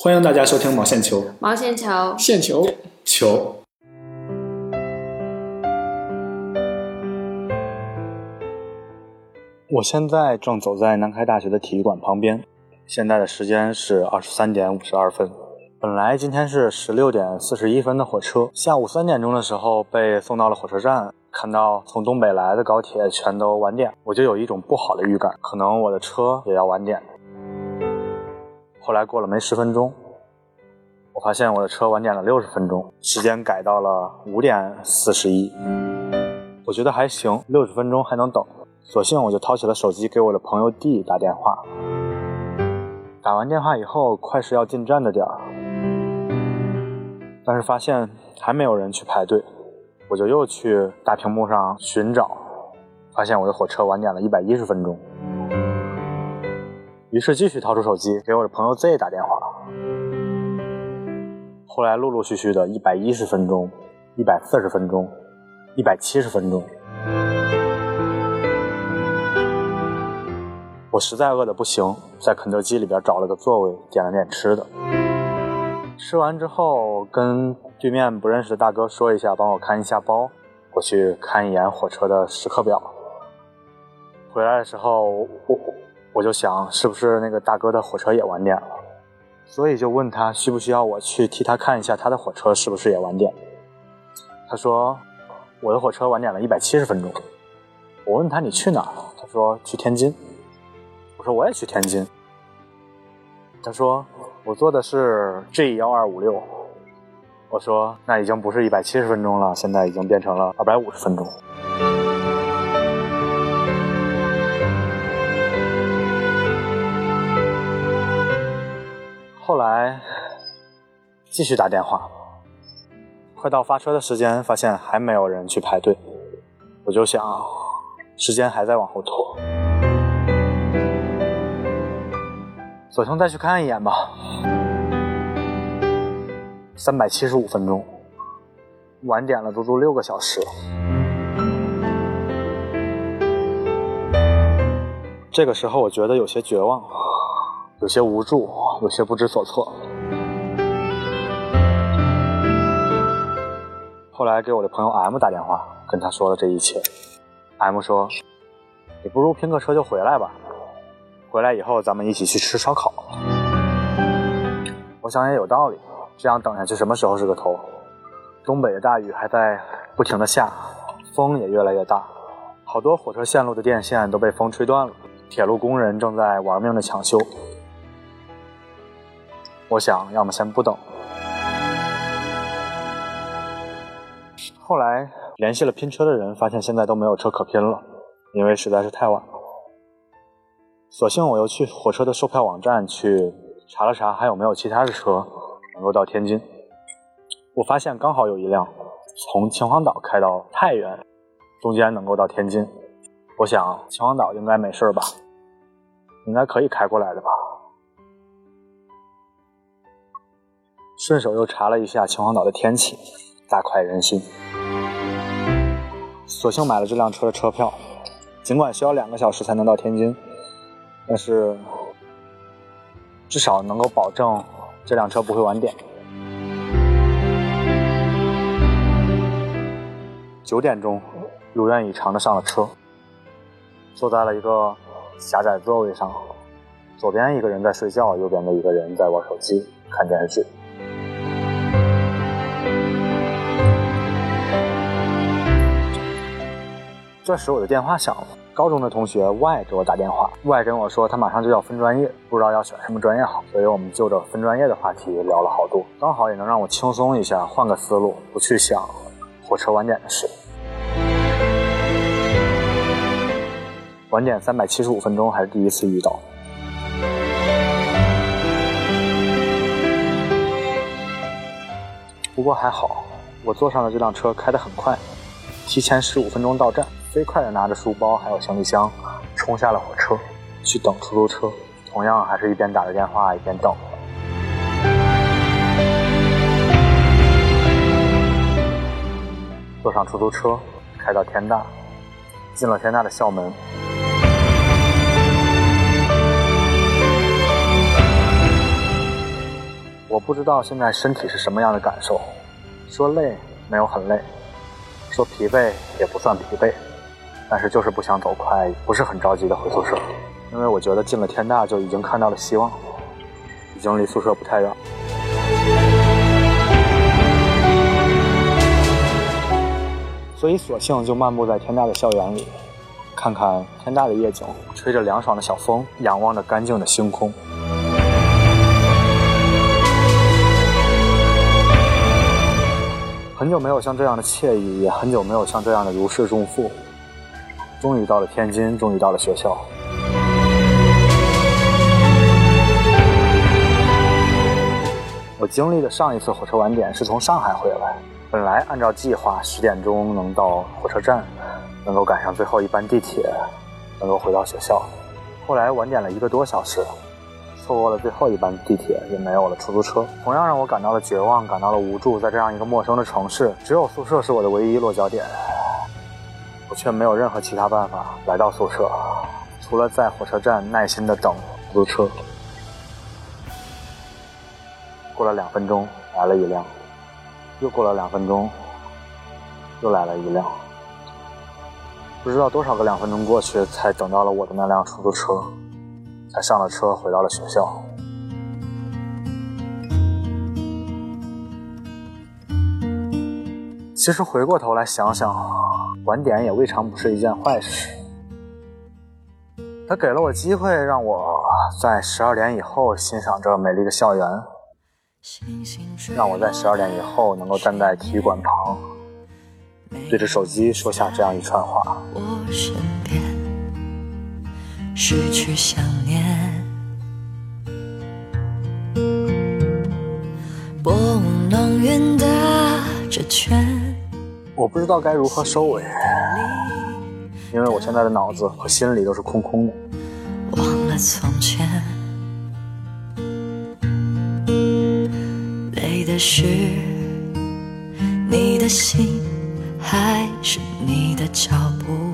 欢迎大家收听毛线球毛线球，线球，球。我现在正走在南开大学的体育馆旁边，现在的时间是二十三点五十二分。本来今天是十六点四十一分的火车，下午三点钟的时候被送到了火车站，看到从东北来的高铁全都晚点，我就有一种不好的预感，可能我的车也要晚点。后来过了没十分钟，我发现我的车晚点了六十分钟，时间改到了五点四十一。我觉得还行，六十分钟还能等，索性我就掏起了手机给我的朋友 D 打电话。打完电话以后，快是要进站的点儿，但是发现还没有人去排队，我就又去大屏幕上寻找，发现我的火车晚点了一百一十分钟。于是继续掏出手机给我的朋友 Z 打电话。后来陆陆续续的一百一十分钟、一百四十分钟、一百七十分钟，我实在饿得不行，在肯德基里边找了个座位，点了点吃的。吃完之后，跟对面不认识的大哥说一下，帮我看一下包。我去看一眼火车的时刻表。回来的时候，我。我就想，是不是那个大哥的火车也晚点了？所以就问他需不需要我去替他看一下他的火车是不是也晚点。他说我的火车晚点了一百七十分钟。我问他你去哪儿？他说去天津。我说我也去天津。他说我坐的是 G 幺二五六。我说那已经不是一百七十分钟了，现在已经变成了二百五十分钟。来继续打电话，快到发车的时间，发现还没有人去排队，我就想，时间还在往后拖，索性再去看一眼吧。三百七十五分钟，晚点了足足六个小时。这个时候，我觉得有些绝望。有些无助，有些不知所措。后来给我的朋友 M 打电话，跟他说了这一切。M 说：“你不如拼个车就回来吧，回来以后咱们一起去吃烧烤。”我想也有道理，这样等下去什么时候是个头？东北的大雨还在不停的下，风也越来越大，好多火车线路的电线都被风吹断了，铁路工人正在玩命的抢修。我想要么先不等。后来联系了拼车的人，发现现在都没有车可拼了，因为实在是太晚了。索性我又去火车的售票网站去查了查，还有没有其他的车能够到天津。我发现刚好有一辆从秦皇岛开到太原，中间能够到天津。我想秦皇岛应该没事吧，应该可以开过来的吧。顺手又查了一下秦皇岛的天气，大快人心。索性买了这辆车的车票，尽管需要两个小时才能到天津，但是至少能够保证这辆车不会晚点。九点钟，如愿以偿的上了车，坐在了一个狭窄座位上，左边一个人在睡觉，右边的一个人在玩手机看电视剧。这时我的电话响了，高中的同学 Y 给我打电话，Y 跟我说他马上就要分专业，不知道要选什么专业好，所以我们就着分专业的话题聊了好多，刚好也能让我轻松一下，换个思路，不去想火车晚点的事。晚点三百七十五分钟还是第一次遇到，不过还好，我坐上了这辆车，开得很快，提前十五分钟到站。飞快地拿着书包还有行李箱，冲下了火车，去等出租车。同样还是一边打着电话一边等。坐上出租车，开到天大，进了天大的校门。我不知道现在身体是什么样的感受，说累没有很累，说疲惫也不算疲惫，但是就是不想走快，不是很着急的回宿舍，因为我觉得进了天大就已经看到了希望，已经离宿舍不太远。所以索性就漫步在天大的校园里，看看天大的夜景，吹着凉爽的小风，仰望着干净的星空。很久没有像这样的惬意，也很久没有像这样的如释重负。终于到了天津，终于到了学校。我经历的上一次火车晚点是从上海回来，本来按照计划十点钟能到火车站，能够赶上最后一班地铁，能够回到学校。后来晚点了一个多小时。错过了最后一班地铁，也没有了出租车，同样让我感到了绝望，感到了无助。在这样一个陌生的城市，只有宿舍是我的唯一落脚点，我却没有任何其他办法来到宿舍，除了在火车站耐心的等出租车。过了两分钟，来了一辆；又过了两分钟，又来了一辆。不知道多少个两分钟过去，才等到了我的那辆出租车。才上了车，回到了学校。其实回过头来想想，晚点也未尝不是一件坏事。他给了我机会，让我在十二点以后欣赏这美丽的校园，让我在十二点以后能够站在体育馆旁，对着手机说下这样一串话。我身边失去想念，波浪云打着圈。我不知道该如何收尾，因为我现在的脑子和心里都是空空的。忘了从前，累的是你的心，还是你的脚步？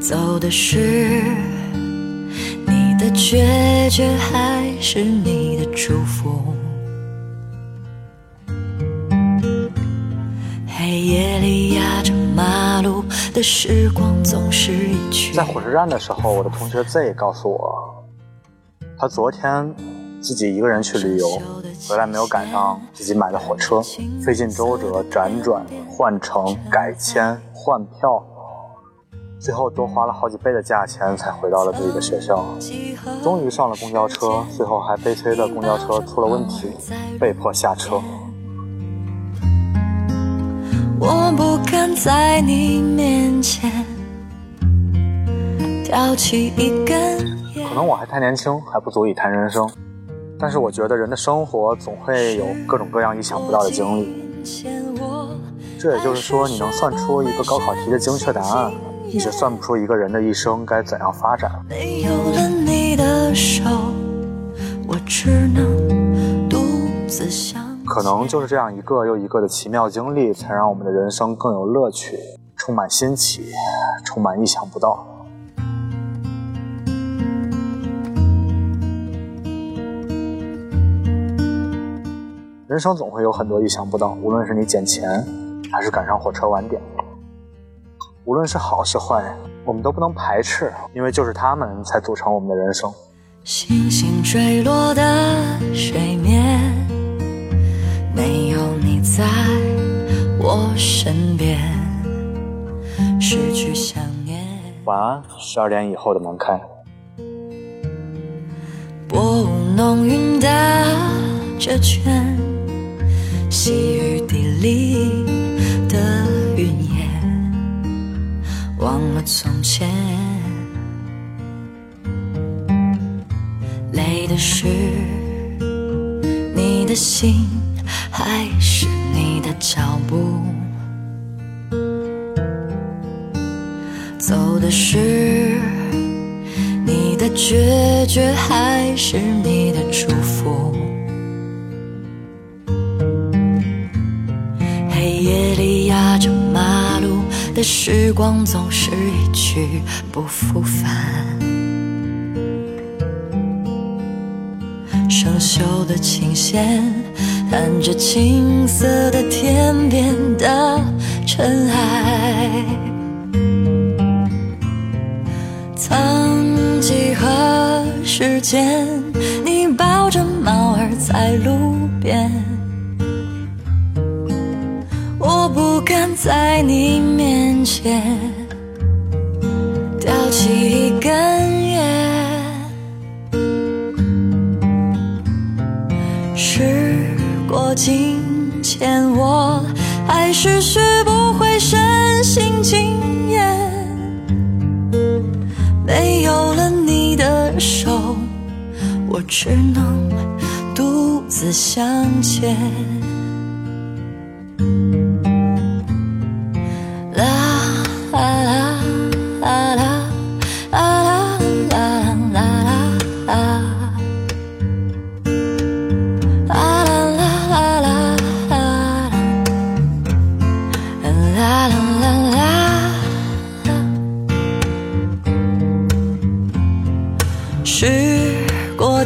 走的是你的决绝，还是你的祝福？的时光总是一去。在火车站的时候，我的同学 Z 告诉我，他昨天自己一个人去旅游，回来没有赶上自己买的火车，费尽周折辗转换乘、改签、换票。最后多花了好几倍的价钱才回到了自己的学校，终于上了公交车，最后还悲催的公交车出了问题，被迫下车。我不敢在你面前挑起一根可能我还太年轻，还不足以谈人生，但是我觉得人的生活总会有各种各样意想不到的经历。这也就是说，你能算出一个高考题的精确答案。你却算不出一个人的一生该怎样发展。没有了你的手，我只能独自可能就是这样一个又一个的奇妙经历，才让我们的人生更有乐趣，充满新奇，充满意想不到。人生总会有很多意想不到，无论是你捡钱，还是赶上火车晚点。无论是好是坏，我们都不能排斥，因为就是他们才组成我们的人生。星星坠落的水面，在我身边，失去想念。晚安，十二点以后的门开。薄雾浓云打着圈，细雨滴沥的云烟。忘了从前，累的是你的心，还脚步？走的是你的决绝，还是你的祝福？黑夜里压着马路。的时光总是一去不复返。生锈的琴弦，看着青色的天边的尘埃。曾几何时间，你抱着猫儿在路边，我不敢在你面前叼起一根今天，我还是学不会深信经验。没有了你的手，我只能独自向前。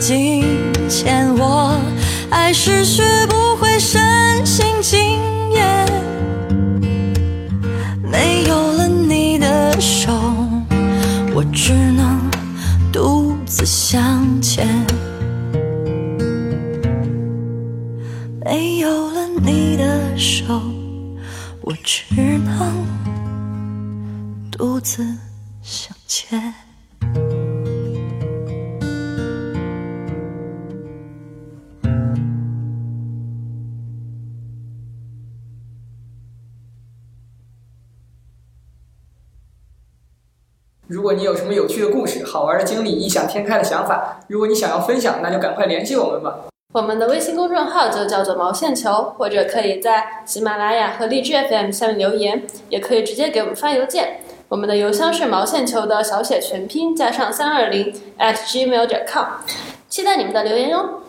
过境迁，我还是学不会深信经验。没有了你的手，我只能独自向前。没有了你的手，我只能独自如果你有什么有趣的故事、好玩的经历、异想天开的想法，如果你想要分享，那就赶快联系我们吧。我们的微信公众号就叫做毛线球，或者可以在喜马拉雅和荔枝 FM 下面留言，也可以直接给我们发邮件。我们的邮箱是毛线球的小写全拼加上三二零 at gmail.com，期待你们的留言哟。